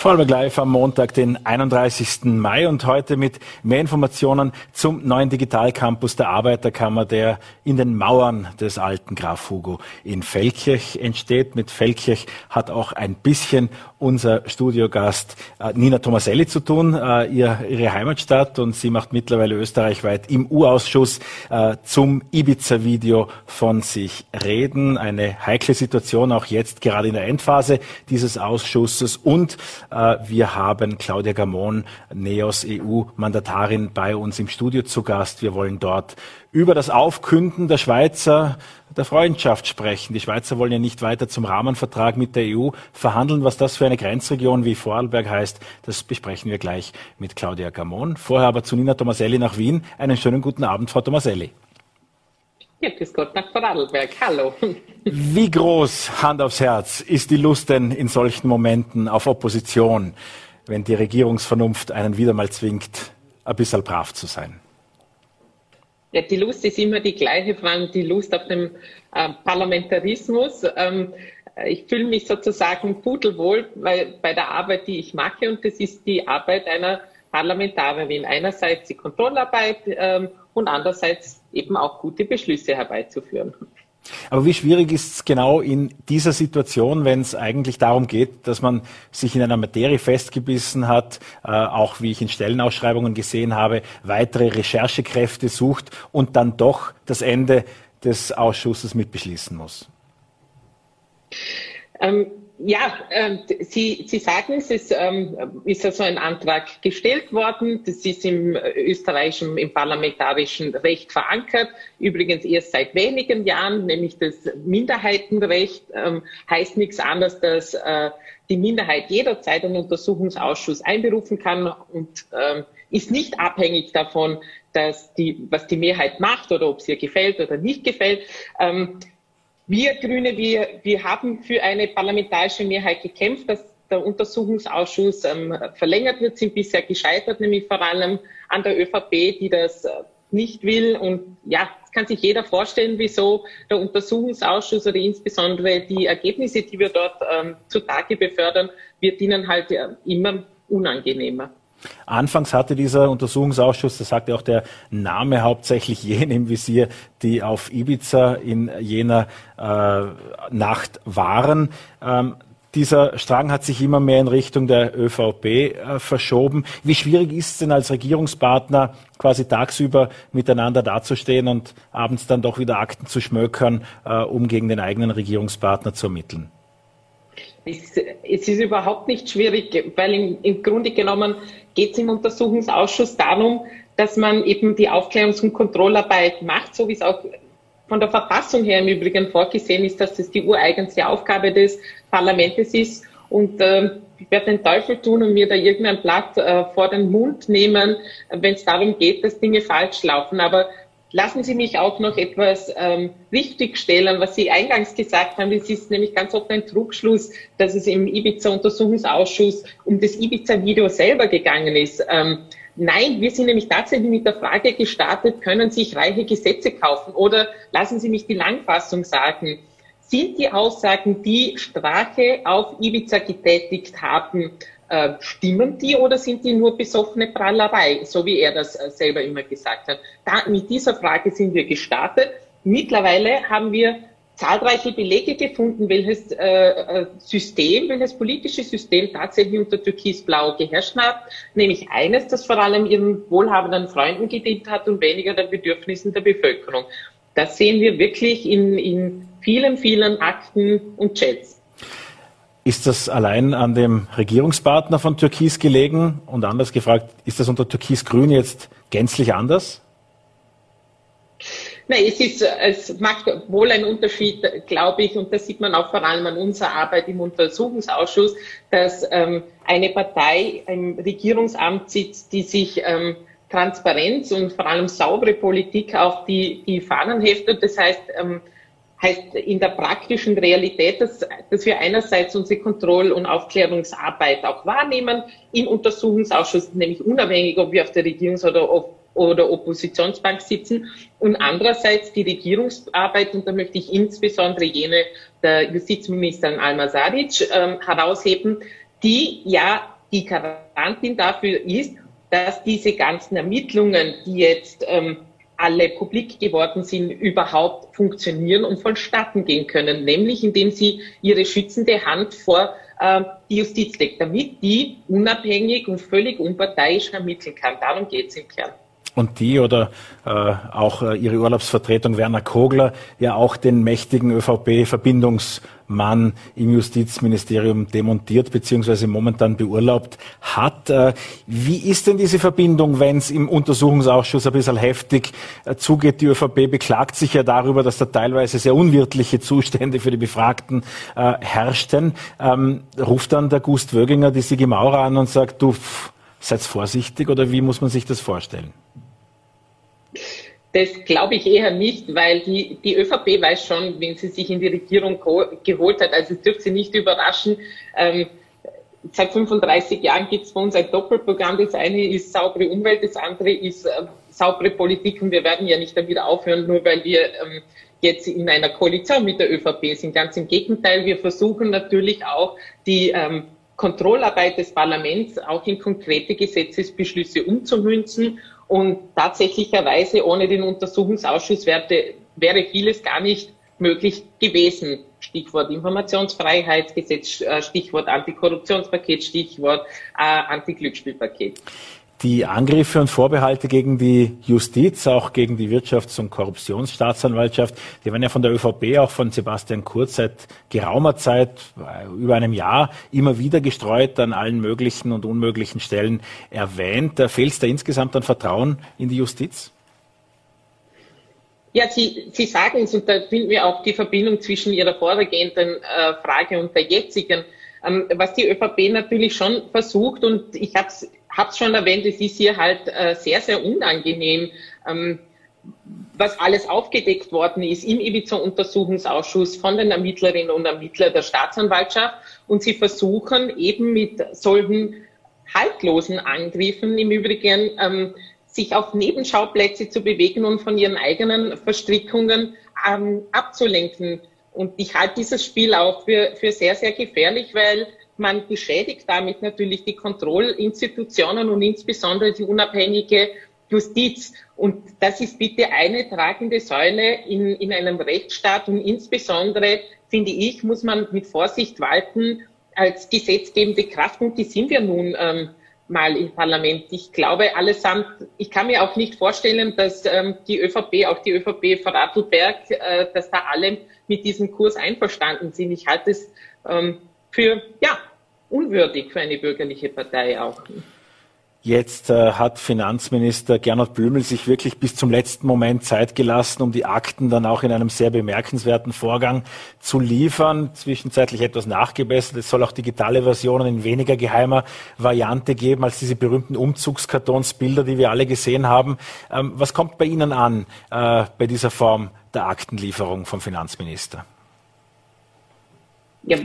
Vorarlberg Live am Montag, den 31. Mai und heute mit mehr Informationen zum neuen Digitalcampus der Arbeiterkammer, der in den Mauern des alten Graf Hugo in Feldkirch entsteht. Mit Feldkirch hat auch ein bisschen unser Studiogast äh, Nina Tomaselli zu tun, äh, ihr, ihre Heimatstadt und sie macht mittlerweile österreichweit im U-Ausschuss äh, zum Ibiza-Video von sich reden. Eine heikle Situation auch jetzt gerade in der Endphase dieses Ausschusses und wir haben Claudia Gamon, NEOS EU-Mandatarin, bei uns im Studio zu Gast. Wir wollen dort über das Aufkünden der Schweizer der Freundschaft sprechen. Die Schweizer wollen ja nicht weiter zum Rahmenvertrag mit der EU verhandeln. Was das für eine Grenzregion wie Vorarlberg heißt, das besprechen wir gleich mit Claudia Gamon. Vorher aber zu Nina Tomaselli nach Wien. Einen schönen guten Abend, Frau Tomaselli. Ja, grüß Gott nach Vorarlberg. Hallo. Wie groß, Hand aufs Herz, ist die Lust denn in solchen Momenten auf Opposition, wenn die Regierungsvernunft einen wieder mal zwingt, ein bisschen brav zu sein? Ja, die Lust ist immer die gleiche, vor allem die Lust auf den äh, Parlamentarismus. Ähm, ich fühle mich sozusagen pudelwohl bei, bei der Arbeit, die ich mache, und das ist die Arbeit einer Parlamentarierin. Einerseits die Kontrollarbeit ähm, und andererseits eben auch gute Beschlüsse herbeizuführen. Aber wie schwierig ist es genau in dieser Situation, wenn es eigentlich darum geht, dass man sich in einer Materie festgebissen hat, äh, auch wie ich in Stellenausschreibungen gesehen habe, weitere Recherchekräfte sucht und dann doch das Ende des Ausschusses mitbeschließen muss? Ähm, ja, äh, Sie, Sie sagen es, es ähm, ist also ein Antrag gestellt worden. Das ist im österreichischen, im parlamentarischen Recht verankert. Übrigens erst seit wenigen Jahren, nämlich das Minderheitenrecht ähm, heißt nichts anderes, dass äh, die Minderheit jederzeit einen Untersuchungsausschuss einberufen kann und ähm, ist nicht abhängig davon, dass die, was die Mehrheit macht oder ob es ihr gefällt oder nicht gefällt. Ähm, wir Grüne, wir, wir haben für eine parlamentarische Mehrheit gekämpft, dass der Untersuchungsausschuss ähm, verlängert wird, sind bisher gescheitert, nämlich vor allem an der ÖVP, die das äh, nicht will. Und ja, es kann sich jeder vorstellen, wieso der Untersuchungsausschuss oder insbesondere die Ergebnisse, die wir dort ähm, zutage befördern, wird ihnen halt ja, immer unangenehmer. Anfangs hatte dieser Untersuchungsausschuss, das sagte auch der Name, hauptsächlich jene im Visier, die auf Ibiza in jener äh, Nacht waren. Ähm, dieser Strang hat sich immer mehr in Richtung der ÖVP äh, verschoben. Wie schwierig ist es denn als Regierungspartner quasi tagsüber miteinander dazustehen und abends dann doch wieder Akten zu schmökern, äh, um gegen den eigenen Regierungspartner zu ermitteln? Es, ist überhaupt nicht schwierig, weil im, im Grunde genommen geht es im Untersuchungsausschuss darum, dass man eben die Aufklärungs- und Kontrollarbeit macht, so wie es auch von der Verfassung her im Übrigen vorgesehen ist, dass das die ureigenste Aufgabe des Parlaments ist. Und äh, ich werde den Teufel tun und mir da irgendein Blatt äh, vor den Mund nehmen, wenn es darum geht, dass Dinge falsch laufen. Aber Lassen Sie mich auch noch etwas ähm, richtigstellen, was Sie eingangs gesagt haben. Es ist nämlich ganz oft ein Trugschluss, dass es im Ibiza-Untersuchungsausschuss um das Ibiza-Video selber gegangen ist. Ähm, nein, wir sind nämlich tatsächlich mit der Frage gestartet, können sich reiche Gesetze kaufen? Oder lassen Sie mich die Langfassung sagen. Sind die Aussagen, die Strache auf Ibiza getätigt haben, äh, stimmen die oder sind die nur besoffene Prallerei, so wie er das äh, selber immer gesagt hat? Da, mit dieser Frage sind wir gestartet. Mittlerweile haben wir zahlreiche Belege gefunden, welches äh, äh, System, welches politische System tatsächlich unter Türkis-Blau geherrscht hat, nämlich eines, das vor allem ihren wohlhabenden Freunden gedient hat und weniger den Bedürfnissen der Bevölkerung. Das sehen wir wirklich in, in vielen, vielen Akten und Chats. Ist das allein an dem Regierungspartner von Türkis gelegen? Und anders gefragt, ist das unter Türkis-Grün jetzt gänzlich anders? Nein, es, ist, es macht wohl einen Unterschied, glaube ich, und das sieht man auch vor allem an unserer Arbeit im Untersuchungsausschuss, dass ähm, eine Partei im Regierungsamt sitzt, die sich ähm, Transparenz und vor allem saubere Politik auf die, die Fahnen heftet. Das heißt, ähm, heißt in der praktischen Realität, dass, dass wir einerseits unsere Kontroll- und Aufklärungsarbeit auch wahrnehmen im Untersuchungsausschuss, nämlich unabhängig, ob wir auf der Regierungs- oder, oder Oppositionsbank sitzen, und andererseits die Regierungsarbeit, und da möchte ich insbesondere jene der Justizministerin Alma Sadic ähm, herausheben, die ja die Garantin dafür ist, dass diese ganzen Ermittlungen, die jetzt ähm, alle publik geworden sind, überhaupt funktionieren und vonstatten gehen können, nämlich indem sie ihre schützende Hand vor äh, die Justiz legt, damit die unabhängig und völlig unparteiisch ermitteln kann. Darum geht es im Kern und die oder äh, auch äh, ihre Urlaubsvertretung Werner Kogler ja auch den mächtigen ÖVP-Verbindungsmann im Justizministerium demontiert bzw. momentan beurlaubt hat. Äh, wie ist denn diese Verbindung, wenn es im Untersuchungsausschuss ein bisschen heftig äh, zugeht? Die ÖVP beklagt sich ja darüber, dass da teilweise sehr unwirtliche Zustände für die Befragten äh, herrschten. Ähm, ruft dann der Gust Wöginger die Sigi Maurer an und sagt, du, seid vorsichtig oder wie muss man sich das vorstellen? Das glaube ich eher nicht, weil die, die ÖVP weiß schon, wenn sie sich in die Regierung geholt hat. Also es dürfte sie nicht überraschen. Ähm, seit 35 Jahren gibt es bei uns ein Doppelprogramm. Das eine ist saubere Umwelt, das andere ist äh, saubere Politik. Und wir werden ja nicht damit aufhören, nur weil wir ähm, jetzt in einer Koalition mit der ÖVP sind. Ganz im Gegenteil, wir versuchen natürlich auch die ähm, Kontrollarbeit des Parlaments auch in konkrete Gesetzesbeschlüsse umzumünzen. Und tatsächlicherweise ohne den Untersuchungsausschuss wäre, wäre vieles gar nicht möglich gewesen. Stichwort Informationsfreiheitsgesetz, äh, Stichwort Antikorruptionspaket, Stichwort äh, Antiglücksspielpaket. Die Angriffe und Vorbehalte gegen die Justiz, auch gegen die Wirtschafts- und Korruptionsstaatsanwaltschaft, die werden ja von der ÖVP, auch von Sebastian Kurz seit geraumer Zeit, äh, über einem Jahr, immer wieder gestreut, an allen möglichen und unmöglichen Stellen erwähnt. Fehlt es da insgesamt an Vertrauen in die Justiz? Ja, Sie, Sie sagen es, und da finden wir auch die Verbindung zwischen Ihrer vorhergehenden äh, Frage und der jetzigen. Ähm, was die ÖVP natürlich schon versucht, und ich habe es habe es schon erwähnt, es ist hier halt äh, sehr, sehr unangenehm, ähm, was alles aufgedeckt worden ist im Ibiza-Untersuchungsausschuss von den Ermittlerinnen und Ermittlern der Staatsanwaltschaft. Und sie versuchen eben mit solchen haltlosen Angriffen im Übrigen ähm, sich auf Nebenschauplätze zu bewegen und von ihren eigenen Verstrickungen ähm, abzulenken. Und ich halte dieses Spiel auch für, für sehr, sehr gefährlich, weil man beschädigt damit natürlich die Kontrollinstitutionen und insbesondere die unabhängige Justiz. Und das ist bitte eine tragende Säule in, in einem Rechtsstaat. Und insbesondere, finde ich, muss man mit Vorsicht walten als gesetzgebende Kraft. Und die sind wir nun ähm, mal im Parlament. Ich glaube allesamt, ich kann mir auch nicht vorstellen, dass ähm, die ÖVP, auch die ÖVP Vorarlberg, äh, dass da alle mit diesem Kurs einverstanden sind. Ich halte es ähm, für, ja, unwürdig für eine bürgerliche Partei auch. Jetzt äh, hat Finanzminister Gernot Blümel sich wirklich bis zum letzten Moment Zeit gelassen, um die Akten dann auch in einem sehr bemerkenswerten Vorgang zu liefern. Zwischenzeitlich etwas nachgebessert. Es soll auch digitale Versionen in weniger geheimer Variante geben als diese berühmten Umzugskartonsbilder, die wir alle gesehen haben. Ähm, was kommt bei Ihnen an äh, bei dieser Form der Aktenlieferung vom Finanzminister? Ja,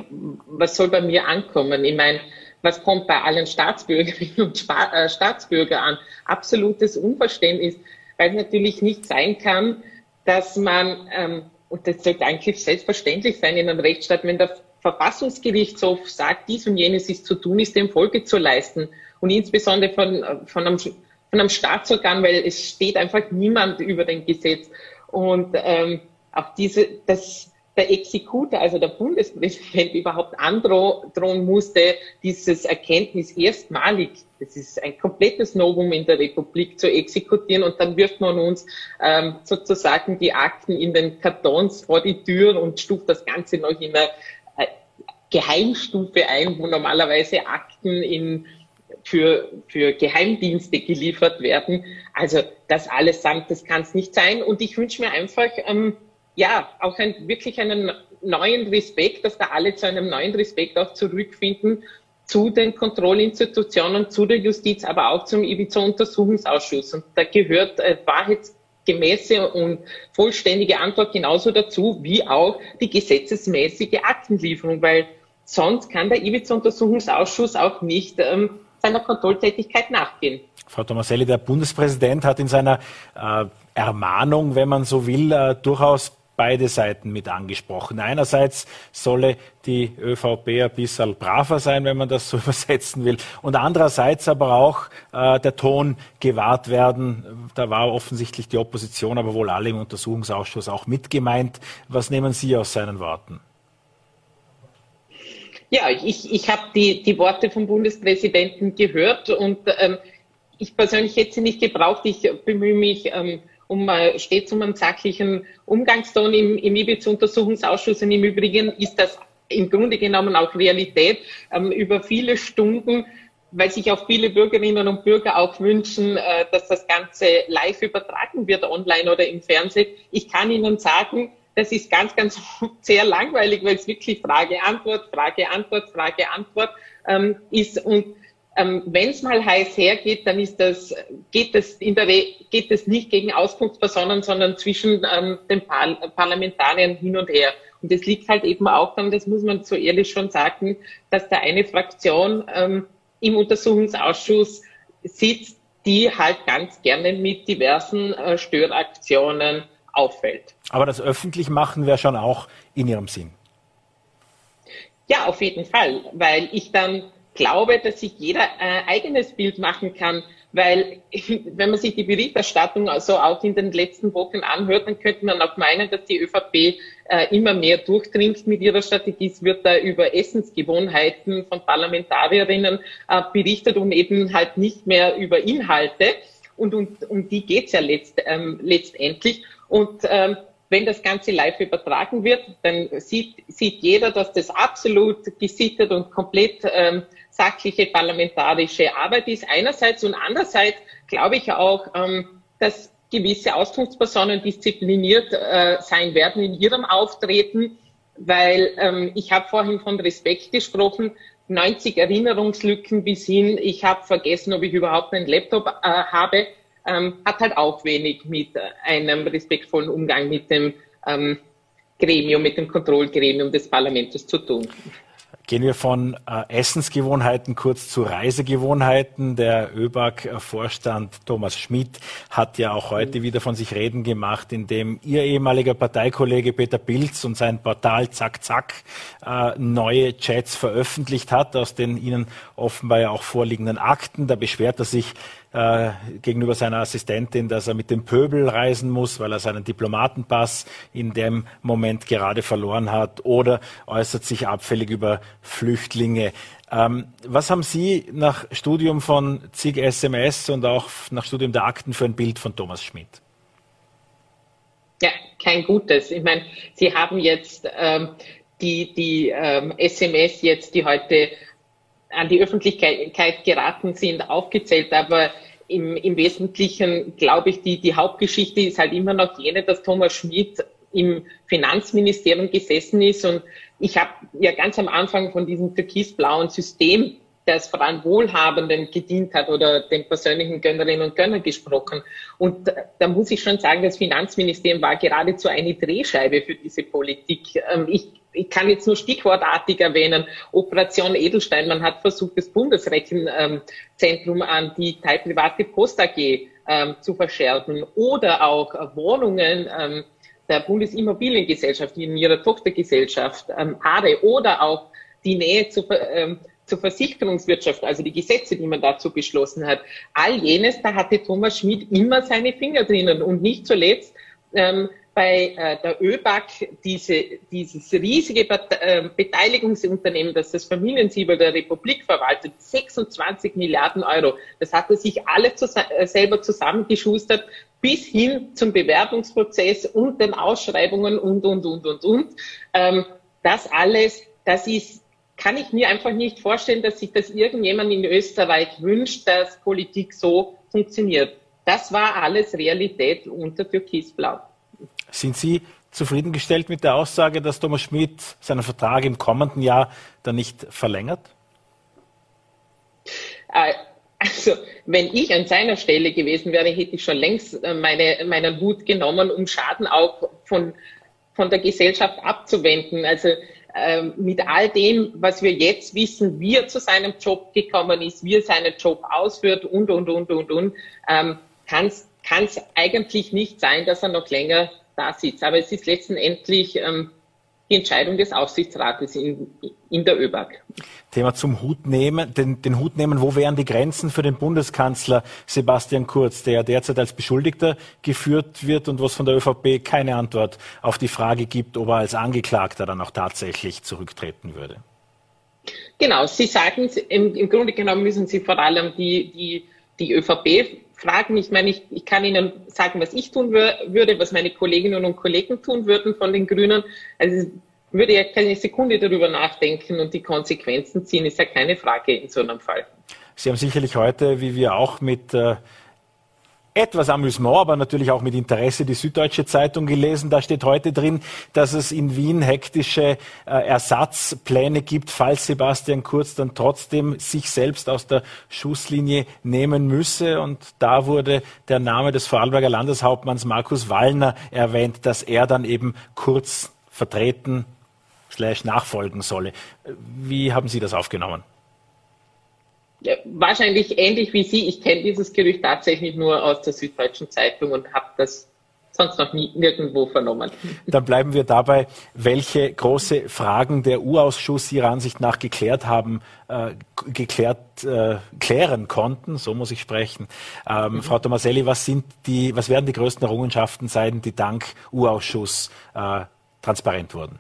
was soll bei mir ankommen? Ich meine, was kommt bei allen Staatsbürgerinnen und äh, Staatsbürgern an? Absolutes Unverständnis, weil es natürlich nicht sein kann, dass man, ähm, und das sollte eigentlich selbstverständlich sein in einem Rechtsstaat, wenn der Verfassungsgerichtshof sagt, dies und jenes ist zu tun, ist dem Folge zu leisten. Und insbesondere von, von, einem, von einem Staatsorgan, weil es steht einfach niemand über dem Gesetz. Und ähm, auch diese, das, der Exekutor, also der Bundespräsident, überhaupt androhen musste, dieses Erkenntnis erstmalig, das ist ein komplettes Novum in der Republik, zu exekutieren und dann wirft man uns ähm, sozusagen die Akten in den Kartons vor die Tür und stuft das Ganze noch in einer äh, Geheimstufe ein, wo normalerweise Akten in für, für Geheimdienste geliefert werden. Also das alles samt, das kann es nicht sein. Und ich wünsche mir einfach, ähm, ja, auch ein, wirklich einen neuen Respekt, dass da alle zu einem neuen Respekt auch zurückfinden zu den Kontrollinstitutionen, zu der Justiz, aber auch zum Ibiza-Untersuchungsausschuss. Und da gehört äh, wahrheitsgemäße und vollständige Antwort genauso dazu, wie auch die gesetzesmäßige Aktenlieferung, weil sonst kann der Ibiza-Untersuchungsausschuss auch nicht ähm, seiner Kontrolltätigkeit nachgehen. Frau Tomaselli, der Bundespräsident hat in seiner äh, Ermahnung, wenn man so will, äh, durchaus beide Seiten mit angesprochen. Einerseits solle die ÖVP ein bisschen braver sein, wenn man das so übersetzen will, und andererseits aber auch äh, der Ton gewahrt werden. Da war offensichtlich die Opposition, aber wohl alle im Untersuchungsausschuss auch mitgemeint. Was nehmen Sie aus seinen Worten? Ja, ich, ich habe die, die Worte vom Bundespräsidenten gehört und ähm, ich persönlich hätte sie nicht gebraucht. Ich bemühe mich ähm, um stets um einen sachlichen Umgangston im, im IBIZ-Untersuchungsausschuss. Und im Übrigen ist das im Grunde genommen auch Realität ähm, über viele Stunden, weil sich auch viele Bürgerinnen und Bürger auch wünschen, äh, dass das Ganze live übertragen wird, online oder im Fernsehen. Ich kann Ihnen sagen, das ist ganz, ganz sehr langweilig, weil es wirklich Frage, Antwort, Frage, Antwort, Frage, Antwort ähm, ist. Und ähm, Wenn es mal heiß hergeht, dann ist das, geht das in der Re geht es nicht gegen Auskunftspersonen, sondern zwischen ähm, den Par Parlamentariern hin und her. Und das liegt halt eben auch dann, das muss man so ehrlich schon sagen, dass da eine Fraktion ähm, im Untersuchungsausschuss sitzt, die halt ganz gerne mit diversen äh, Störaktionen auffällt. Aber das öffentlich machen wäre schon auch in Ihrem Sinn. Ja, auf jeden Fall, weil ich dann glaube, dass sich jeder ein äh, eigenes Bild machen kann, weil wenn man sich die Berichterstattung also auch in den letzten Wochen anhört, dann könnte man auch meinen, dass die ÖVP äh, immer mehr durchdringt mit ihrer Strategie. Es wird da über Essensgewohnheiten von Parlamentarierinnen äh, berichtet und eben halt nicht mehr über Inhalte. Und um, um die geht's ja letzt, ähm, letztendlich. Und ähm, wenn das Ganze live übertragen wird, dann sieht, sieht jeder, dass das absolut gesittet und komplett ähm, sachliche parlamentarische Arbeit ist einerseits und andererseits glaube ich auch, ähm, dass gewisse Auskunftspersonen diszipliniert äh, sein werden in ihrem Auftreten, weil ähm, ich habe vorhin von Respekt gesprochen, 90 Erinnerungslücken bis hin, ich habe vergessen, ob ich überhaupt einen Laptop äh, habe, ähm, hat halt auch wenig mit einem respektvollen Umgang mit dem ähm, Gremium, mit dem Kontrollgremium des Parlaments zu tun. Gehen wir von äh, Essensgewohnheiten kurz zu Reisegewohnheiten. Der ÖBAG-Vorstand Thomas Schmidt hat ja auch heute wieder von sich reden gemacht, indem Ihr ehemaliger Parteikollege Peter Pilz und sein Portal Zack Zack äh, neue Chats veröffentlicht hat, aus den Ihnen offenbar ja auch vorliegenden Akten. Da beschwert er sich äh, gegenüber seiner Assistentin, dass er mit dem Pöbel reisen muss, weil er seinen Diplomatenpass in dem Moment gerade verloren hat oder äußert sich abfällig über Flüchtlinge. Ähm, was haben Sie nach Studium von zig SMS und auch nach Studium der Akten für ein Bild von Thomas Schmidt? Ja, kein gutes. Ich meine, Sie haben jetzt ähm, die, die ähm, SMS jetzt, die heute an die Öffentlichkeit geraten sind, aufgezählt, aber im, im Wesentlichen glaube ich, die, die Hauptgeschichte ist halt immer noch jene, dass Thomas Schmidt im Finanzministerium gesessen ist. Und ich habe ja ganz am Anfang von diesem türkisblauen System, das vor allem Wohlhabenden gedient hat oder den persönlichen Gönnerinnen und Gönnern gesprochen. Und da muss ich schon sagen, das Finanzministerium war geradezu eine Drehscheibe für diese Politik. Ähm, ich ich kann jetzt nur stichwortartig erwähnen, Operation Edelstein, man hat versucht, das Bundesrechenzentrum an die teilprivate Post AG ähm, zu verschärfen oder auch Wohnungen ähm, der Bundesimmobiliengesellschaft in ihrer Tochtergesellschaft ähm, ADE oder auch die Nähe zur, ähm, zur Versicherungswirtschaft, also die Gesetze, die man dazu beschlossen hat. All jenes, da hatte Thomas Schmidt immer seine Finger drinnen und nicht zuletzt ähm, bei äh, der ÖBAG diese, dieses riesige äh, Beteiligungsunternehmen, das das Familiensiebel der Republik verwaltet, 26 Milliarden Euro. Das hat er sich alle zus äh, selber zusammengeschustert, bis hin zum Bewerbungsprozess und den Ausschreibungen und, und, und, und, und. Ähm, das alles, das ist, kann ich mir einfach nicht vorstellen, dass sich das irgendjemand in Österreich wünscht, dass Politik so funktioniert. Das war alles Realität unter Türkisblau. Sind Sie zufriedengestellt mit der Aussage, dass Thomas Schmidt seinen Vertrag im kommenden Jahr dann nicht verlängert? Äh, also, wenn ich an seiner Stelle gewesen wäre, hätte ich schon längst äh, meine, meinen Hut genommen, um Schaden auch von, von der Gesellschaft abzuwenden. Also ähm, mit all dem, was wir jetzt wissen, wie er zu seinem Job gekommen ist, wie er seinen Job ausführt und, und, und, und, und, ähm, kann es eigentlich nicht sein, dass er noch länger da sitzt. Aber es ist letztendlich ähm, die Entscheidung des Aufsichtsrates in, in der ÖBAG. Thema zum Hut nehmen, den, den Hut nehmen. Wo wären die Grenzen für den Bundeskanzler Sebastian Kurz, der derzeit als Beschuldigter geführt wird und was von der ÖVP keine Antwort auf die Frage gibt, ob er als Angeklagter dann auch tatsächlich zurücktreten würde? Genau, Sie sagen, im, im Grunde genommen müssen Sie vor allem die, die, die ÖVP fragen. Ich meine, ich, ich kann Ihnen sagen, was ich tun würde, was meine Kolleginnen und Kollegen tun würden von den Grünen. Also würde ja keine Sekunde darüber nachdenken und die Konsequenzen ziehen, ist ja keine Frage in so einem Fall. Sie haben sicherlich heute, wie wir auch, mit äh, etwas Amüsement, aber natürlich auch mit Interesse die Süddeutsche Zeitung gelesen. Da steht heute drin, dass es in Wien hektische äh, Ersatzpläne gibt, falls Sebastian Kurz dann trotzdem sich selbst aus der Schusslinie nehmen müsse. Und da wurde der Name des Vorarlberger Landeshauptmanns Markus Wallner erwähnt, dass er dann eben Kurz vertreten slash nachfolgen solle. Wie haben Sie das aufgenommen? Wahrscheinlich ähnlich wie Sie. Ich kenne dieses Gerücht tatsächlich nur aus der Süddeutschen Zeitung und habe das sonst noch nie nirgendwo vernommen. Dann bleiben wir dabei, welche große Fragen der U-Ausschuss Ihrer Ansicht nach geklärt haben, äh, geklärt, äh, klären konnten, so muss ich sprechen. Ähm, mhm. Frau Tomaselli, was sind die, was werden die größten Errungenschaften sein, die dank U-Ausschuss äh, transparent wurden?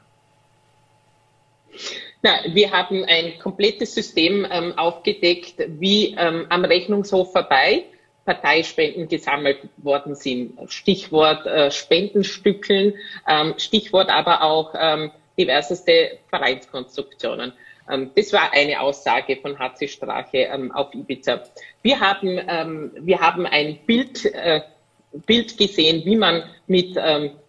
Na, wir haben ein komplettes System ähm, aufgedeckt, wie ähm, am Rechnungshof vorbei Parteispenden gesammelt worden sind. Stichwort äh, Spendenstückeln, ähm, Stichwort aber auch ähm, diverseste Vereinskonstruktionen. Ähm, das war eine Aussage von HC Strache ähm, auf Ibiza. Wir haben, wir haben ein Bild, äh, Bild gesehen, wie man mit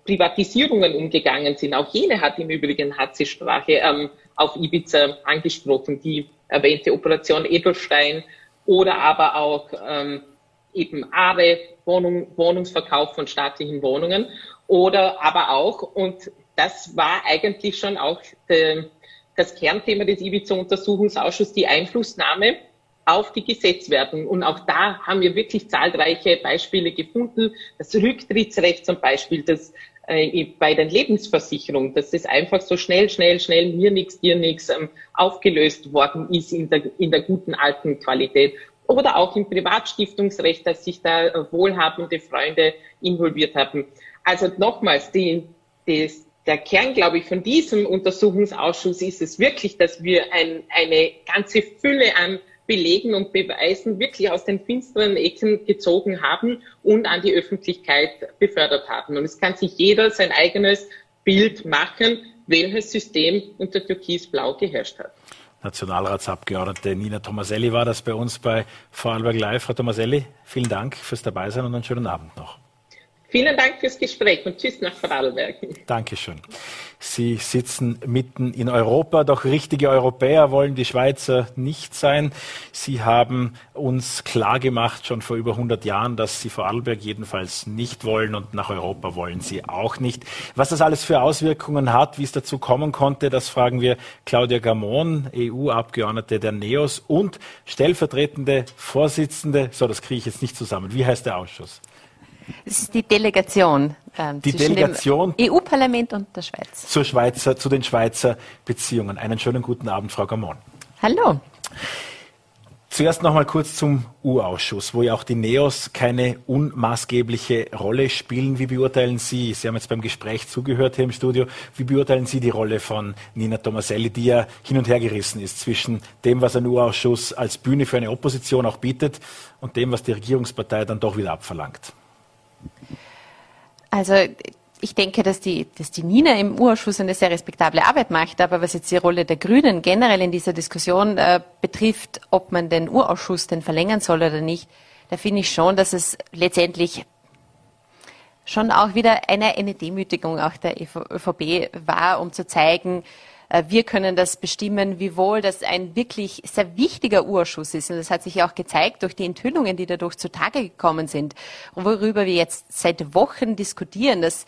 Privatisierungen umgegangen sind. Auch jene hat im Übrigen HC Strache auf Ibiza angesprochen, die erwähnte Operation Edelstein oder aber auch ähm, eben Aare, Wohnung, Wohnungsverkauf von staatlichen Wohnungen oder aber auch, und das war eigentlich schon auch de, das Kernthema des Ibiza-Untersuchungsausschusses, die Einflussnahme auf die Gesetzwerdung. Und auch da haben wir wirklich zahlreiche Beispiele gefunden. Das Rücktrittsrecht zum Beispiel, das bei den Lebensversicherungen, dass das einfach so schnell, schnell, schnell, mir nichts, dir nichts ähm, aufgelöst worden ist in der, in der guten alten Qualität. Oder auch im Privatstiftungsrecht, dass sich da äh, wohlhabende Freunde involviert haben. Also nochmals, die, die, der Kern, glaube ich, von diesem Untersuchungsausschuss ist es wirklich, dass wir ein, eine ganze Fülle an Belegen und Beweisen wirklich aus den finsteren Ecken gezogen haben und an die Öffentlichkeit befördert haben. Und es kann sich jeder sein eigenes Bild machen, welches System unter Türkis-Blau geherrscht hat. Nationalratsabgeordnete Nina Tomaselli war das bei uns bei Vorarlberg Live. Frau Tomaselli, vielen Dank fürs Dabeisein und einen schönen Abend noch. Vielen Dank fürs Gespräch und tschüss nach Vorarlberg. Dankeschön. Sie sitzen mitten in Europa, doch richtige Europäer wollen die Schweizer nicht sein. Sie haben uns klargemacht, schon vor über 100 Jahren, dass Sie Vorarlberg jedenfalls nicht wollen und nach Europa wollen Sie auch nicht. Was das alles für Auswirkungen hat, wie es dazu kommen konnte, das fragen wir Claudia Gamon, EU-Abgeordnete der NEOS und stellvertretende Vorsitzende, so das kriege ich jetzt nicht zusammen. Wie heißt der Ausschuss? Es ist die Delegation, ähm, die zwischen Delegation dem EU-Parlament und der Schweiz. Zur Schweizer, zu den Schweizer Beziehungen. Einen schönen guten Abend, Frau Gamon. Hallo. Zuerst noch mal kurz zum U-Ausschuss, wo ja auch die NEOS keine unmaßgebliche Rolle spielen. Wie beurteilen Sie, Sie haben jetzt beim Gespräch zugehört hier im Studio, wie beurteilen Sie die Rolle von Nina Tomaselli, die ja hin und her gerissen ist zwischen dem, was ein U-Ausschuss als Bühne für eine Opposition auch bietet und dem, was die Regierungspartei dann doch wieder abverlangt? Also ich denke, dass die, dass die Nina im Urausschuss eine sehr respektable Arbeit macht, aber was jetzt die Rolle der Grünen generell in dieser Diskussion äh, betrifft, ob man den Urausschuss denn verlängern soll oder nicht, da finde ich schon, dass es letztendlich schon auch wieder eine, eine Demütigung auch der ÖVP war, um zu zeigen, wir können das bestimmen, wiewohl das ein wirklich sehr wichtiger Urschuss ist. Und das hat sich auch gezeigt durch die Enthüllungen, die dadurch zutage gekommen sind, worüber wir jetzt seit Wochen diskutieren, dass,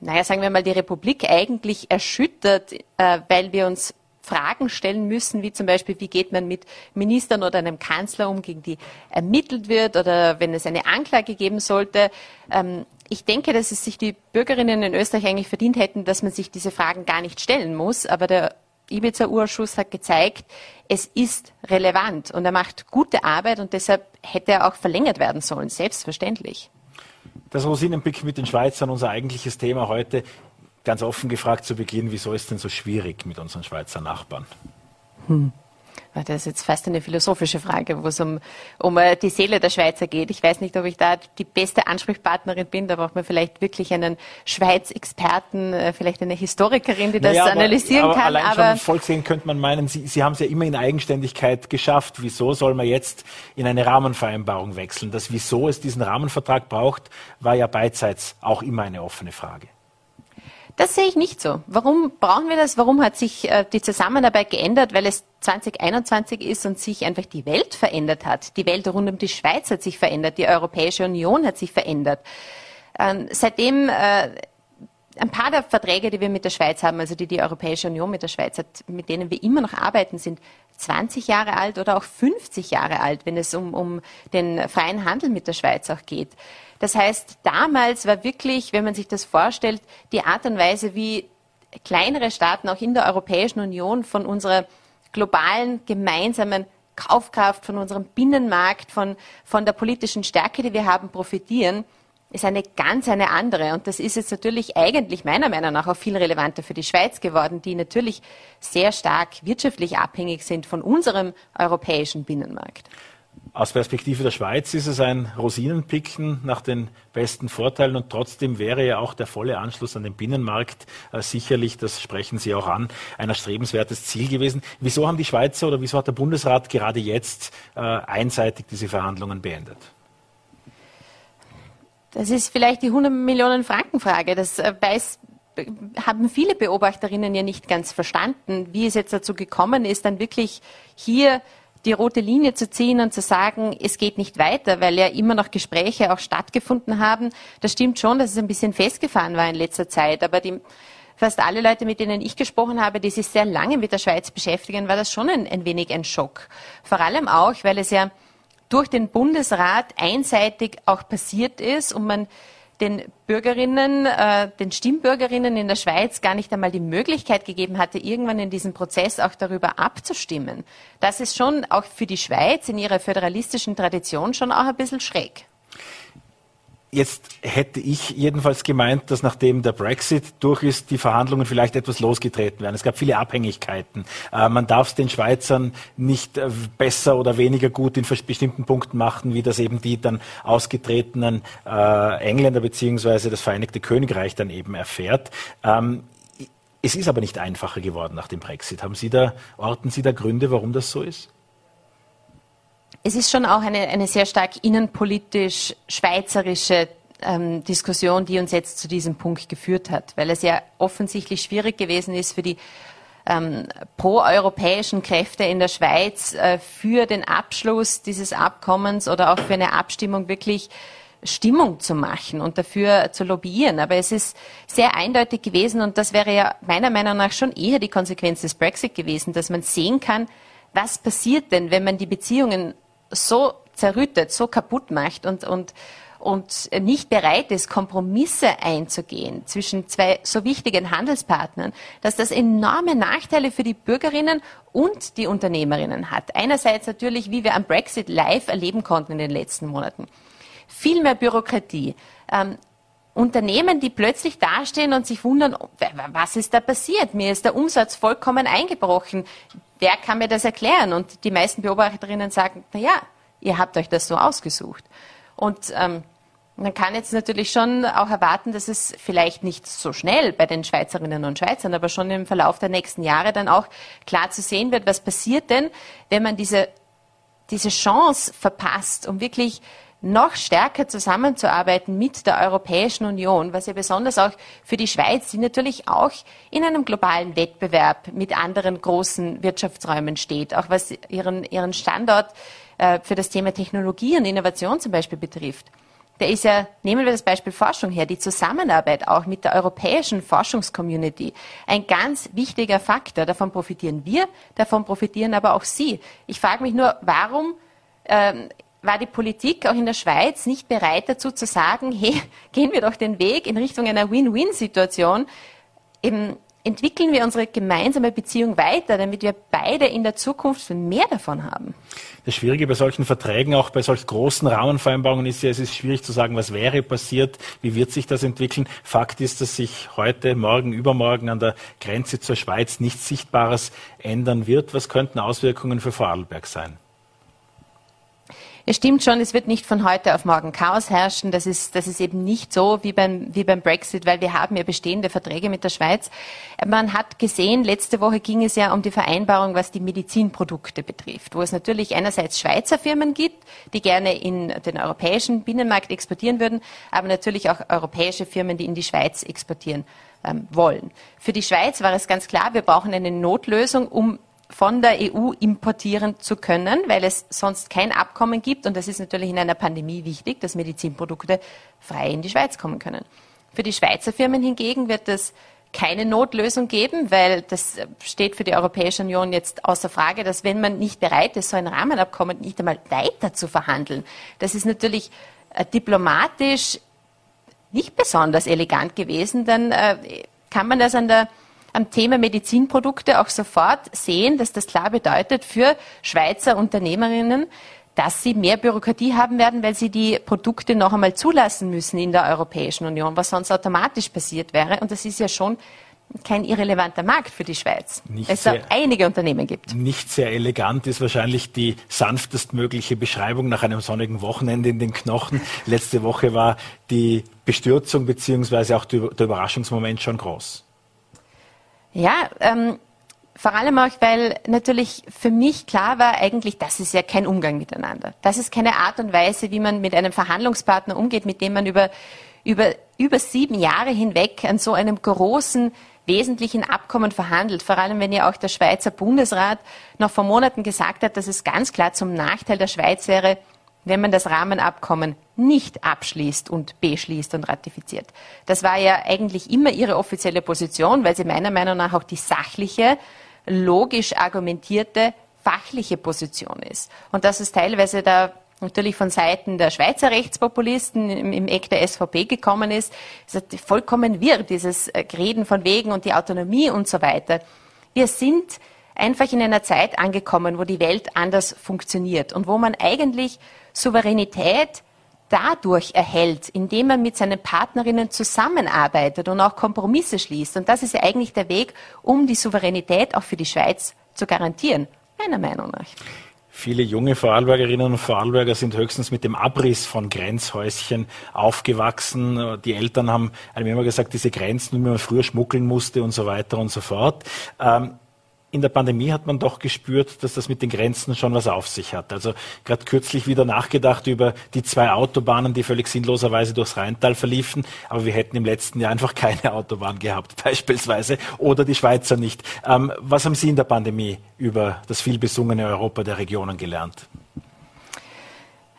naja, sagen wir mal, die Republik eigentlich erschüttert, äh, weil wir uns Fragen stellen müssen, wie zum Beispiel, wie geht man mit Ministern oder einem Kanzler um, gegen die ermittelt wird oder wenn es eine Anklage geben sollte. Ähm, ich denke, dass es sich die Bürgerinnen in Österreich eigentlich verdient hätten, dass man sich diese Fragen gar nicht stellen muss. Aber der Ibiza-Urschuss hat gezeigt, es ist relevant und er macht gute Arbeit und deshalb hätte er auch verlängert werden sollen, selbstverständlich. Das Rosinenpick mit den Schweizern, unser eigentliches Thema heute. Ganz offen gefragt zu Beginn, wieso ist es denn so schwierig mit unseren Schweizer Nachbarn? Hm. Das ist jetzt fast eine philosophische Frage, wo es um, um äh, die Seele der Schweizer geht. Ich weiß nicht, ob ich da die beste Ansprechpartnerin bin. Da braucht man vielleicht wirklich einen Schweiz-Experten, äh, vielleicht eine Historikerin, die das naja, analysieren aber, aber kann. Allein aber schon Volksreden könnte man meinen, Sie, Sie haben es ja immer in Eigenständigkeit geschafft. Wieso soll man jetzt in eine Rahmenvereinbarung wechseln? Das Wieso es diesen Rahmenvertrag braucht, war ja beidseits auch immer eine offene Frage. Das sehe ich nicht so. Warum brauchen wir das? Warum hat sich äh, die Zusammenarbeit geändert? Weil es 2021 ist und sich einfach die Welt verändert hat. Die Welt rund um die Schweiz hat sich verändert. Die Europäische Union hat sich verändert. Ähm, seitdem äh, ein paar der Verträge, die wir mit der Schweiz haben, also die die Europäische Union mit der Schweiz hat, mit denen wir immer noch arbeiten, sind 20 Jahre alt oder auch 50 Jahre alt, wenn es um, um den freien Handel mit der Schweiz auch geht. Das heißt, damals war wirklich, wenn man sich das vorstellt, die Art und Weise, wie kleinere Staaten auch in der Europäischen Union von unserer globalen gemeinsamen Kaufkraft, von unserem Binnenmarkt, von, von der politischen Stärke, die wir haben, profitieren, ist eine ganz eine andere. Und das ist jetzt natürlich eigentlich meiner Meinung nach auch viel relevanter für die Schweiz geworden, die natürlich sehr stark wirtschaftlich abhängig sind von unserem europäischen Binnenmarkt. Aus Perspektive der Schweiz ist es ein Rosinenpicken nach den besten Vorteilen und trotzdem wäre ja auch der volle Anschluss an den Binnenmarkt äh, sicherlich, das sprechen Sie auch an, ein erstrebenswertes Ziel gewesen. Wieso haben die Schweizer oder wieso hat der Bundesrat gerade jetzt äh, einseitig diese Verhandlungen beendet? Das ist vielleicht die 100 Millionen Franken Frage. Das äh, weiß haben viele Beobachterinnen ja nicht ganz verstanden, wie es jetzt dazu gekommen ist, dann wirklich hier die rote Linie zu ziehen und zu sagen, es geht nicht weiter, weil ja immer noch Gespräche auch stattgefunden haben. Das stimmt schon, dass es ein bisschen festgefahren war in letzter Zeit, aber die, fast alle Leute, mit denen ich gesprochen habe, die sich sehr lange mit der Schweiz beschäftigen, war das schon ein, ein wenig ein Schock. Vor allem auch, weil es ja durch den Bundesrat einseitig auch passiert ist und man den Bürgerinnen, äh, den Stimmbürgerinnen in der Schweiz gar nicht einmal die Möglichkeit gegeben hatte, irgendwann in diesem Prozess auch darüber abzustimmen. Das ist schon auch für die Schweiz in ihrer föderalistischen Tradition schon auch ein bisschen schräg. Jetzt hätte ich jedenfalls gemeint, dass nachdem der Brexit durch ist, die Verhandlungen vielleicht etwas losgetreten werden. Es gab viele Abhängigkeiten. Äh, man darf es den Schweizern nicht äh, besser oder weniger gut in bestimmten Punkten machen, wie das eben die dann ausgetretenen äh, Engländer beziehungsweise das Vereinigte Königreich dann eben erfährt. Ähm, es ist aber nicht einfacher geworden nach dem Brexit. Haben Sie da, orten Sie da Gründe, warum das so ist? Es ist schon auch eine, eine sehr stark innenpolitisch schweizerische ähm, Diskussion, die uns jetzt zu diesem Punkt geführt hat, weil es ja offensichtlich schwierig gewesen ist für die ähm, proeuropäischen Kräfte in der Schweiz äh, für den Abschluss dieses Abkommens oder auch für eine Abstimmung wirklich Stimmung zu machen und dafür zu lobbyieren. Aber es ist sehr eindeutig gewesen und das wäre ja meiner Meinung nach schon eher die Konsequenz des Brexit gewesen, dass man sehen kann, was passiert denn, wenn man die Beziehungen so zerrüttet, so kaputt macht und, und, und nicht bereit ist, Kompromisse einzugehen zwischen zwei so wichtigen Handelspartnern, dass das enorme Nachteile für die Bürgerinnen und die Unternehmerinnen hat. Einerseits natürlich, wie wir am Brexit live erleben konnten in den letzten Monaten. Viel mehr Bürokratie. Ähm, Unternehmen, die plötzlich dastehen und sich wundern, was ist da passiert? Mir ist der Umsatz vollkommen eingebrochen wer kann mir das erklären? Und die meisten Beobachterinnen sagen, na ja, ihr habt euch das so ausgesucht. Und ähm, man kann jetzt natürlich schon auch erwarten, dass es vielleicht nicht so schnell bei den Schweizerinnen und Schweizern, aber schon im Verlauf der nächsten Jahre dann auch klar zu sehen wird, was passiert denn, wenn man diese, diese Chance verpasst, um wirklich noch stärker zusammenzuarbeiten mit der Europäischen Union, was ja besonders auch für die Schweiz, die natürlich auch in einem globalen Wettbewerb mit anderen großen Wirtschaftsräumen steht, auch was ihren, ihren Standort äh, für das Thema Technologie und Innovation zum Beispiel betrifft. Der ist ja, nehmen wir das Beispiel Forschung her, die Zusammenarbeit auch mit der europäischen Forschungscommunity ein ganz wichtiger Faktor. Davon profitieren wir, davon profitieren aber auch Sie. Ich frage mich nur, warum ähm, war die Politik auch in der Schweiz nicht bereit dazu zu sagen, hey, gehen wir doch den Weg in Richtung einer Win-Win-Situation. Entwickeln wir unsere gemeinsame Beziehung weiter, damit wir beide in der Zukunft mehr davon haben. Das Schwierige bei solchen Verträgen, auch bei solch großen Rahmenvereinbarungen ist ja, es ist schwierig zu sagen, was wäre passiert, wie wird sich das entwickeln. Fakt ist, dass sich heute, morgen, übermorgen an der Grenze zur Schweiz nichts Sichtbares ändern wird. Was könnten Auswirkungen für Vorarlberg sein? Es stimmt schon, es wird nicht von heute auf morgen Chaos herrschen. Das ist, das ist eben nicht so wie beim, wie beim Brexit, weil wir haben ja bestehende Verträge mit der Schweiz. Man hat gesehen, letzte Woche ging es ja um die Vereinbarung, was die Medizinprodukte betrifft, wo es natürlich einerseits Schweizer Firmen gibt, die gerne in den europäischen Binnenmarkt exportieren würden, aber natürlich auch europäische Firmen, die in die Schweiz exportieren ähm, wollen. Für die Schweiz war es ganz klar, wir brauchen eine Notlösung, um von der EU importieren zu können, weil es sonst kein Abkommen gibt. Und das ist natürlich in einer Pandemie wichtig, dass Medizinprodukte frei in die Schweiz kommen können. Für die Schweizer Firmen hingegen wird es keine Notlösung geben, weil das steht für die Europäische Union jetzt außer Frage, dass wenn man nicht bereit ist, so ein Rahmenabkommen nicht einmal weiter zu verhandeln, das ist natürlich äh, diplomatisch nicht besonders elegant gewesen, dann äh, kann man das an der am Thema Medizinprodukte auch sofort sehen, dass das klar bedeutet für Schweizer Unternehmerinnen, dass sie mehr Bürokratie haben werden, weil sie die Produkte noch einmal zulassen müssen in der Europäischen Union, was sonst automatisch passiert wäre. Und das ist ja schon kein irrelevanter Markt für die Schweiz, nicht es sehr, einige Unternehmen gibt. Nicht sehr elegant ist wahrscheinlich die sanftestmögliche Beschreibung nach einem sonnigen Wochenende in den Knochen. Letzte Woche war die Bestürzung beziehungsweise auch der Überraschungsmoment schon groß. Ja, ähm, vor allem auch, weil natürlich für mich klar war, eigentlich, das ist ja kein Umgang miteinander. Das ist keine Art und Weise, wie man mit einem Verhandlungspartner umgeht, mit dem man über, über, über sieben Jahre hinweg an so einem großen, wesentlichen Abkommen verhandelt. Vor allem, wenn ja auch der Schweizer Bundesrat noch vor Monaten gesagt hat, dass es ganz klar zum Nachteil der Schweiz wäre, wenn man das Rahmenabkommen nicht abschließt und beschließt und ratifiziert. Das war ja eigentlich immer ihre offizielle Position, weil sie meiner Meinung nach auch die sachliche, logisch argumentierte, fachliche Position ist. Und dass es teilweise da natürlich von Seiten der Schweizer Rechtspopulisten im, im Eck der SVP gekommen ist, ist vollkommen wirr, dieses Reden von Wegen und die Autonomie und so weiter. Wir sind einfach in einer Zeit angekommen, wo die Welt anders funktioniert und wo man eigentlich Souveränität dadurch erhält, indem man mit seinen Partnerinnen zusammenarbeitet und auch Kompromisse schließt. Und das ist ja eigentlich der Weg, um die Souveränität auch für die Schweiz zu garantieren, meiner Meinung nach. Viele junge Vorarlbergerinnen und Vorarlberger sind höchstens mit dem Abriss von Grenzhäuschen aufgewachsen. Die Eltern haben einem immer gesagt, diese Grenzen, wie man früher schmuggeln musste und so weiter und so fort. Ähm, in der Pandemie hat man doch gespürt, dass das mit den Grenzen schon was auf sich hat. Also gerade kürzlich wieder nachgedacht über die zwei Autobahnen, die völlig sinnloserweise durchs Rheintal verliefen. Aber wir hätten im letzten Jahr einfach keine Autobahn gehabt, beispielsweise, oder die Schweizer nicht. Ähm, was haben Sie in der Pandemie über das vielbesungene Europa der Regionen gelernt?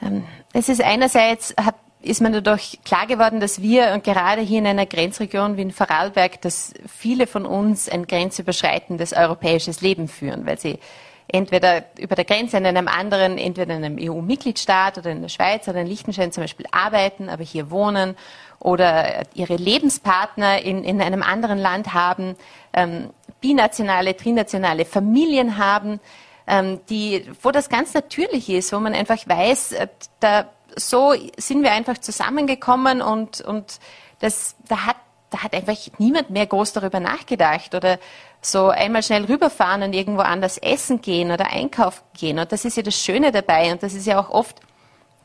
Ähm, es ist einerseits, hat ist mir dadurch klar geworden, dass wir und gerade hier in einer Grenzregion wie in Vorarlberg, dass viele von uns ein grenzüberschreitendes europäisches Leben führen, weil sie entweder über der Grenze in einem anderen, entweder in einem EU-Mitgliedstaat oder in der Schweiz oder in Liechtenstein zum Beispiel arbeiten, aber hier wohnen oder ihre Lebenspartner in, in einem anderen Land haben, ähm, binationale, trinationale Familien haben, ähm, die, wo das ganz natürlich ist, wo man einfach weiß, äh, da so sind wir einfach zusammengekommen und, und das, da hat, da hat einfach niemand mehr groß darüber nachgedacht oder so einmal schnell rüberfahren und irgendwo anders essen gehen oder einkaufen gehen. Und das ist ja das Schöne dabei und das ist ja auch oft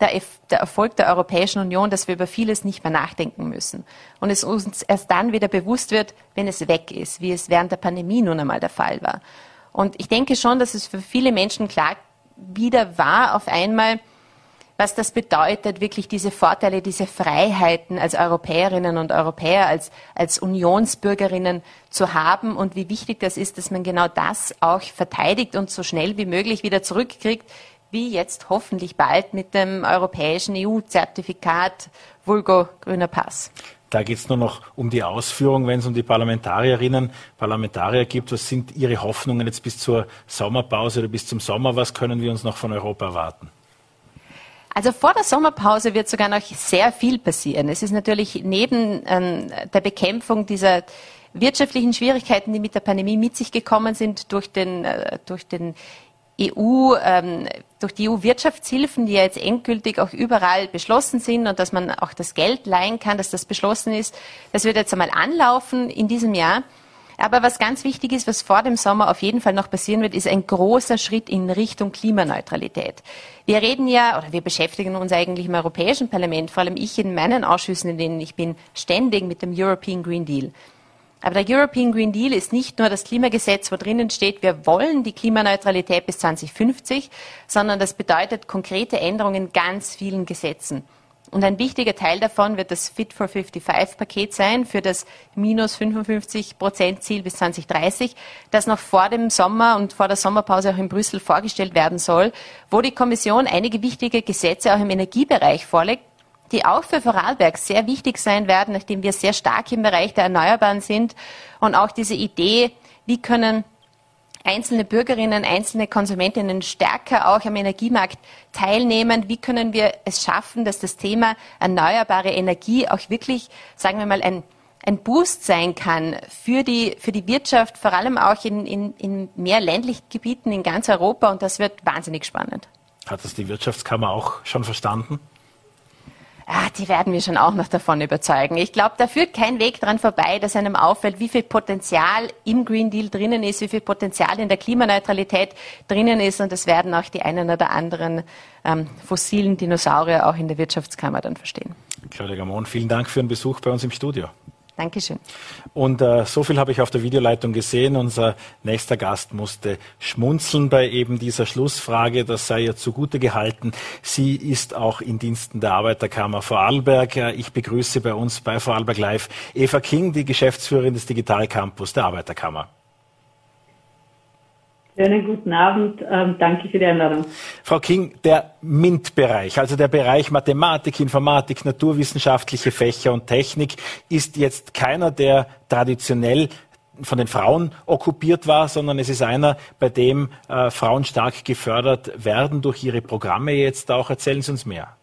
der, der Erfolg der Europäischen Union, dass wir über vieles nicht mehr nachdenken müssen. Und es uns erst dann wieder bewusst wird, wenn es weg ist, wie es während der Pandemie nun einmal der Fall war. Und ich denke schon, dass es für viele Menschen klar wieder war, auf einmal, was das bedeutet, wirklich diese Vorteile, diese Freiheiten als Europäerinnen und Europäer, als, als Unionsbürgerinnen zu haben und wie wichtig das ist, dass man genau das auch verteidigt und so schnell wie möglich wieder zurückkriegt, wie jetzt hoffentlich bald mit dem europäischen EU-Zertifikat Vulgo Grüner Pass. Da geht es nur noch um die Ausführung, wenn es um die Parlamentarierinnen, Parlamentarier gibt. Was sind Ihre Hoffnungen jetzt bis zur Sommerpause oder bis zum Sommer? Was können wir uns noch von Europa erwarten? Also vor der Sommerpause wird sogar noch sehr viel passieren. Es ist natürlich neben ähm, der Bekämpfung dieser wirtschaftlichen Schwierigkeiten, die mit der Pandemie mit sich gekommen sind, durch den, äh, durch den EU, ähm, durch die EU-Wirtschaftshilfen, die ja jetzt endgültig auch überall beschlossen sind und dass man auch das Geld leihen kann, dass das beschlossen ist. Das wird jetzt einmal anlaufen in diesem Jahr. Aber was ganz wichtig ist, was vor dem Sommer auf jeden Fall noch passieren wird, ist ein großer Schritt in Richtung Klimaneutralität. Wir reden ja, oder wir beschäftigen uns eigentlich im Europäischen Parlament, vor allem ich in meinen Ausschüssen, in denen ich bin, ständig mit dem European Green Deal. Aber der European Green Deal ist nicht nur das Klimagesetz, wo drinnen steht, wir wollen die Klimaneutralität bis 2050, sondern das bedeutet konkrete Änderungen in ganz vielen Gesetzen. Und ein wichtiger Teil davon wird das Fit for 55 Paket sein für das minus 55 Prozent Ziel bis 2030, das noch vor dem Sommer und vor der Sommerpause auch in Brüssel vorgestellt werden soll, wo die Kommission einige wichtige Gesetze auch im Energiebereich vorlegt, die auch für Vorarlberg sehr wichtig sein werden, nachdem wir sehr stark im Bereich der Erneuerbaren sind. Und auch diese Idee, wie können einzelne Bürgerinnen, einzelne Konsumentinnen stärker auch am Energiemarkt teilnehmen? Wie können wir es schaffen, dass das Thema erneuerbare Energie auch wirklich, sagen wir mal, ein, ein Boost sein kann für die, für die Wirtschaft, vor allem auch in, in, in mehr ländlichen Gebieten in ganz Europa. Und das wird wahnsinnig spannend. Hat das die Wirtschaftskammer auch schon verstanden? Ah, die werden wir schon auch noch davon überzeugen. Ich glaube, da führt kein Weg dran vorbei, dass einem auffällt, wie viel Potenzial im Green Deal drinnen ist, wie viel Potenzial in der Klimaneutralität drinnen ist. Und das werden auch die einen oder anderen ähm, fossilen Dinosaurier auch in der Wirtschaftskammer dann verstehen. Claudia Gamon, vielen Dank für den Besuch bei uns im Studio. Dankeschön. Und äh, so viel habe ich auf der Videoleitung gesehen. Unser nächster Gast musste schmunzeln bei eben dieser Schlussfrage. Das sei ihr zugute gehalten. Sie ist auch in Diensten der Arbeiterkammer Vorarlberg. Ich begrüße bei uns bei Vorarlberg Live Eva King, die Geschäftsführerin des Digitalcampus der Arbeiterkammer. Schönen guten Abend. Ähm, danke für die Einladung. Frau King, der MINT-Bereich, also der Bereich Mathematik, Informatik, naturwissenschaftliche Fächer und Technik, ist jetzt keiner, der traditionell von den Frauen okkupiert war, sondern es ist einer, bei dem äh, Frauen stark gefördert werden durch ihre Programme jetzt auch. Erzählen Sie uns mehr.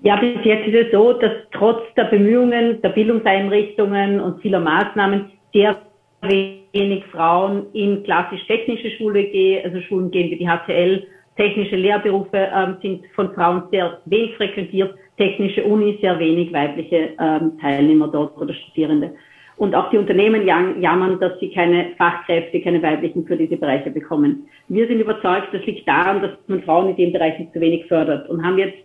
Ja, bis jetzt ist es so, dass trotz der Bemühungen der Bildungseinrichtungen und vieler Maßnahmen sehr wenig Frauen in klassisch-technische Schule gehen, also Schulen gehen wie die HTL, technische Lehrberufe ähm, sind von Frauen sehr wenig frequentiert, technische Uni sehr wenig weibliche ähm, Teilnehmer dort oder Studierende. Und auch die Unternehmen jammern, dass sie keine Fachkräfte, keine weiblichen für diese Bereiche bekommen. Wir sind überzeugt, das liegt daran, dass man Frauen in dem Bereich zu wenig fördert und haben jetzt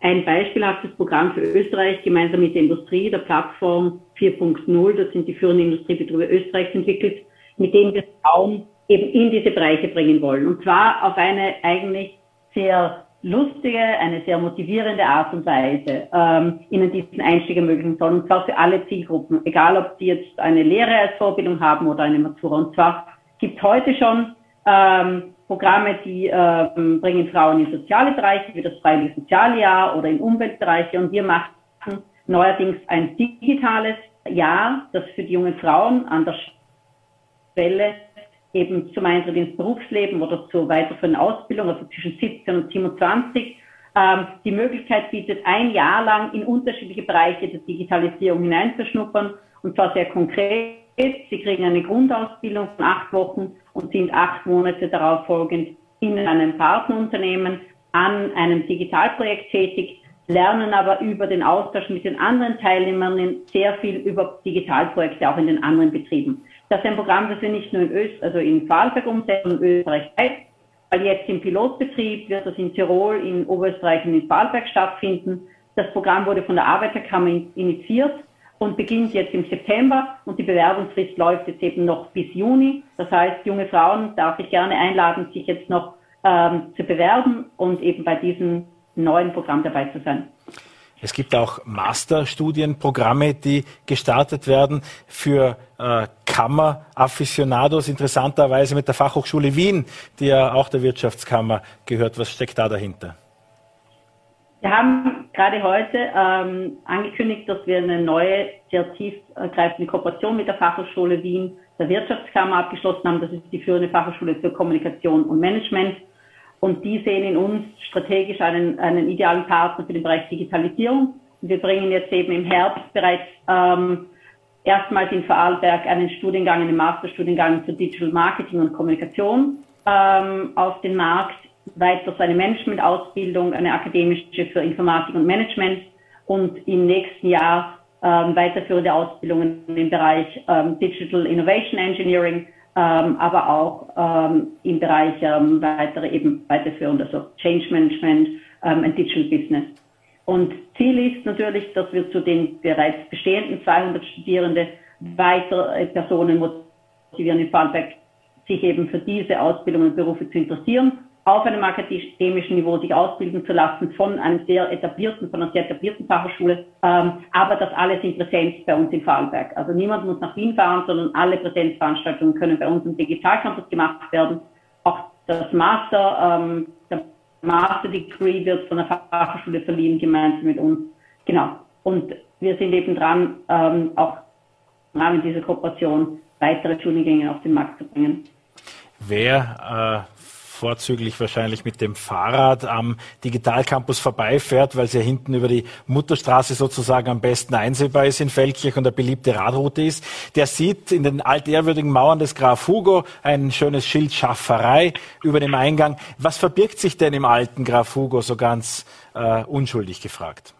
ein beispielhaftes Programm für Österreich gemeinsam mit der Industrie, der Plattform 4.0, das sind die führenden Industriebetriebe Österreichs entwickelt, mit denen wir Frauen eben in diese Bereiche bringen wollen. Und zwar auf eine eigentlich sehr lustige, eine sehr motivierende Art und Weise ähm, ihnen diesen Einstieg ermöglichen sollen. Und zwar für alle Zielgruppen, egal ob sie jetzt eine Lehre als Vorbildung haben oder eine Matura. Und zwar gibt es heute schon ähm, Programme, die ähm, bringen Frauen in soziale Bereiche, wie das Freiwillige Sozialjahr oder in Umweltbereiche. Und wir machen neuerdings ein digitales Jahr, das für die jungen Frauen an der Schwelle eben zum Eintritt ins Berufsleben oder zur weiterführenden Ausbildung, also zwischen 17 und 27, ähm, die Möglichkeit bietet, ein Jahr lang in unterschiedliche Bereiche der Digitalisierung hineinzuschnuppern, und zwar sehr konkret. Sie kriegen eine Grundausbildung von acht Wochen und sind acht Monate darauf folgend in einem Partnerunternehmen an einem Digitalprojekt tätig, lernen aber über den Austausch mit den anderen Teilnehmern sehr viel über Digitalprojekte auch in den anderen Betrieben. Das ist ein Programm, das wir nicht nur in Österreich, also in Vorarlberg umsetzen, sondern österreichweit, weil jetzt im Pilotbetrieb wird das in Tirol, in Oberösterreich und in Vorarlberg stattfinden. Das Programm wurde von der Arbeiterkammer initiiert und beginnt jetzt im September und die Bewerbungsfrist läuft jetzt eben noch bis Juni. Das heißt, junge Frauen darf ich gerne einladen, sich jetzt noch ähm, zu bewerben und eben bei diesem neuen Programm dabei zu sein. Es gibt auch Masterstudienprogramme, die gestartet werden für äh, Kammer-Afficionados, interessanterweise mit der Fachhochschule Wien, die ja auch der Wirtschaftskammer gehört. Was steckt da dahinter? Wir haben gerade heute ähm, angekündigt, dass wir eine neue, sehr tiefgreifende Kooperation mit der Fachhochschule Wien, der Wirtschaftskammer abgeschlossen haben. Das ist die führende Fachhochschule für Kommunikation und Management. Und die sehen in uns strategisch einen, einen idealen Partner für den Bereich Digitalisierung. Wir bringen jetzt eben im Herbst bereits ähm, erstmals in Vorarlberg einen Studiengang, einen Masterstudiengang für Digital Marketing und Kommunikation ähm, auf den Markt, weiter eine Management-Ausbildung, eine akademische für Informatik und Management und im nächsten Jahr ähm, weiterführende Ausbildungen im Bereich ähm, Digital Innovation Engineering, ähm, aber auch ähm, im Bereich ähm, weitere eben weiterführende, also Change Management ähm, und Digital Business. Und Ziel ist natürlich, dass wir zu den bereits bestehenden 200 Studierende weitere Personen motivieren in Vorarlberg, sich eben für diese Ausbildungen und Berufe zu interessieren auf einem akademischen Niveau sich ausbilden zu lassen von einem sehr etablierten, von einer sehr etablierten Fachhochschule, ähm, aber das alles in Präsenz bei uns in Vorarlberg. Also niemand muss nach Wien fahren, sondern alle Präsenzveranstaltungen können bei uns im Digitalcampus gemacht werden. Auch das Master, ähm, der Master Degree wird von der Fachhochschule verliehen, gemeinsam mit uns. Genau. Und wir sind eben dran, ähm, auch im Rahmen dieser Kooperation weitere Studiengänge auf den Markt zu bringen. Wer äh, vorzüglich wahrscheinlich mit dem Fahrrad am Digitalcampus vorbeifährt, weil es ja hinten über die Mutterstraße sozusagen am besten einsehbar ist in Feldkirch und eine beliebte Radroute ist. Der sieht in den altehrwürdigen Mauern des Graf Hugo ein schönes Schild Schafferei über dem Eingang. Was verbirgt sich denn im alten Graf Hugo so ganz äh, unschuldig gefragt?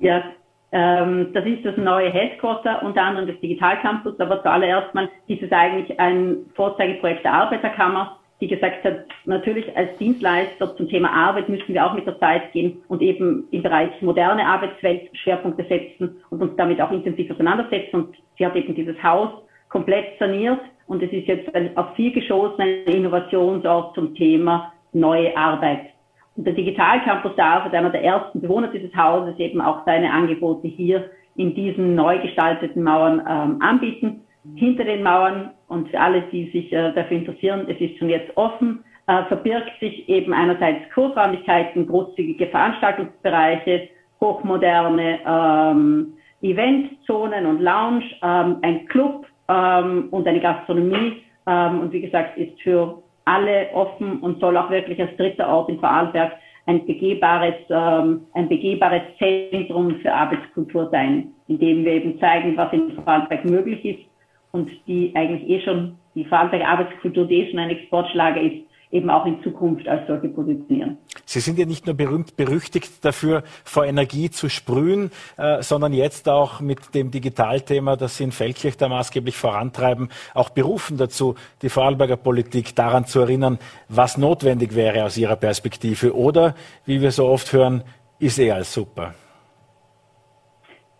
Ja, das ist das neue Headquarter, unter anderem des Digitalcampus, aber zuallererst mal ist es eigentlich ein Vorzeigeprojekt der Arbeiterkammer, die gesagt hat, natürlich als Dienstleister zum Thema Arbeit müssen wir auch mit der Zeit gehen und eben im Bereich moderne Arbeitswelt Schwerpunkte setzen und uns damit auch intensiv auseinandersetzen. Und sie hat eben dieses Haus komplett saniert und es ist jetzt ein, auf vier Geschossen ein Innovationsort zum Thema neue Arbeit. Und der Digitalcampus darf als einer der ersten Bewohner dieses Hauses eben auch seine Angebote hier in diesen neu gestalteten Mauern ähm, anbieten. Hinter den Mauern und für alle, die sich äh, dafür interessieren, es ist schon jetzt offen, äh, verbirgt sich eben einerseits Kursräumlichkeiten, großzügige Veranstaltungsbereiche, hochmoderne ähm, Eventzonen und Lounge, ähm, ein Club ähm, und eine Gastronomie. Ähm, und wie gesagt, ist für alle offen und soll auch wirklich als dritter Ort in Vorarlberg ein begehbares, ähm, ein begehbares Zentrum für Arbeitskultur sein, in dem wir eben zeigen, was in Vorarlberg möglich ist und die eigentlich eh schon, die Vorarlberg Arbeitskultur, die eh schon ein Exportschlager ist, eben auch in Zukunft als solche positionieren. Sie sind ja nicht nur berühmt berüchtigt dafür, vor Energie zu sprühen, äh, sondern jetzt auch mit dem Digitalthema, das Sie in Feldkirch da maßgeblich vorantreiben, auch berufen dazu, die Vorarlberger Politik daran zu erinnern, was notwendig wäre aus Ihrer Perspektive. Oder, wie wir so oft hören, ist eh alles super.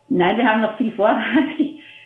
Nein, wir haben noch viel vor.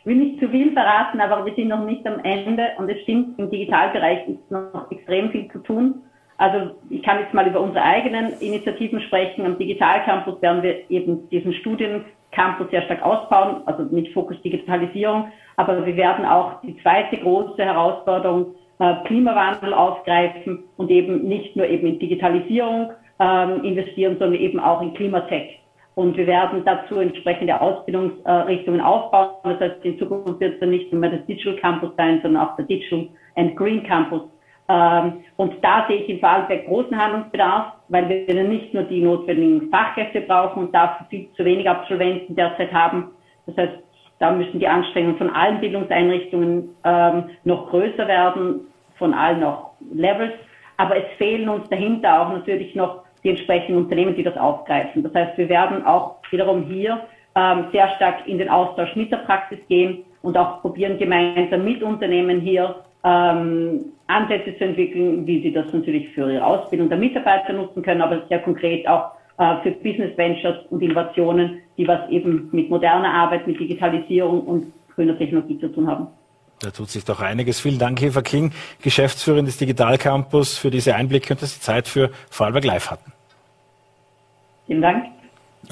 Will nicht zu viel verraten, aber wir sind noch nicht am Ende und es stimmt, im Digitalbereich ist noch extrem viel zu tun. Also ich kann jetzt mal über unsere eigenen Initiativen sprechen. Am Digitalcampus werden wir eben diesen Studiencampus sehr stark ausbauen, also mit Fokus Digitalisierung. Aber wir werden auch die zweite große Herausforderung äh, Klimawandel aufgreifen und eben nicht nur eben in Digitalisierung ähm, investieren, sondern eben auch in Klimatech. Und wir werden dazu entsprechende Ausbildungsrichtungen aufbauen. Das heißt, in Zukunft wird es dann nicht nur mehr das Digital Campus sein, sondern auch der Digital and Green Campus. Ähm, und da sehe ich im Vorarlberg großen Handlungsbedarf, weil wir dann nicht nur die notwendigen Fachkräfte brauchen und dafür viel zu wenig Absolventen derzeit haben. Das heißt, da müssen die Anstrengungen von allen Bildungseinrichtungen ähm, noch größer werden, von allen noch Levels. Aber es fehlen uns dahinter auch natürlich noch die entsprechenden Unternehmen, die das aufgreifen. Das heißt, wir werden auch wiederum hier ähm, sehr stark in den Austausch mit der Praxis gehen und auch probieren, gemeinsam mit Unternehmen hier ähm, Ansätze zu entwickeln, wie sie das natürlich für ihre Ausbildung der Mitarbeiter nutzen können, aber sehr konkret auch äh, für Business Ventures und Innovationen, die was eben mit moderner Arbeit, mit Digitalisierung und grüner Technologie zu tun haben. Da tut sich doch einiges. Vielen Dank, Eva King, Geschäftsführerin des Digital Campus, für diese Einblicke und dass Sie Zeit für Vorarlberg Live hatten. Vielen Dank.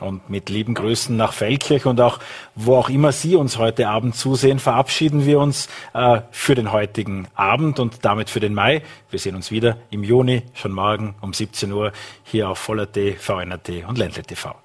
Und mit lieben Grüßen nach Feldkirch und auch wo auch immer Sie uns heute Abend zusehen, verabschieden wir uns äh, für den heutigen Abend und damit für den Mai. Wir sehen uns wieder im Juni, schon morgen um 17 Uhr hier auf Voller.t, VNRT und Ländle TV.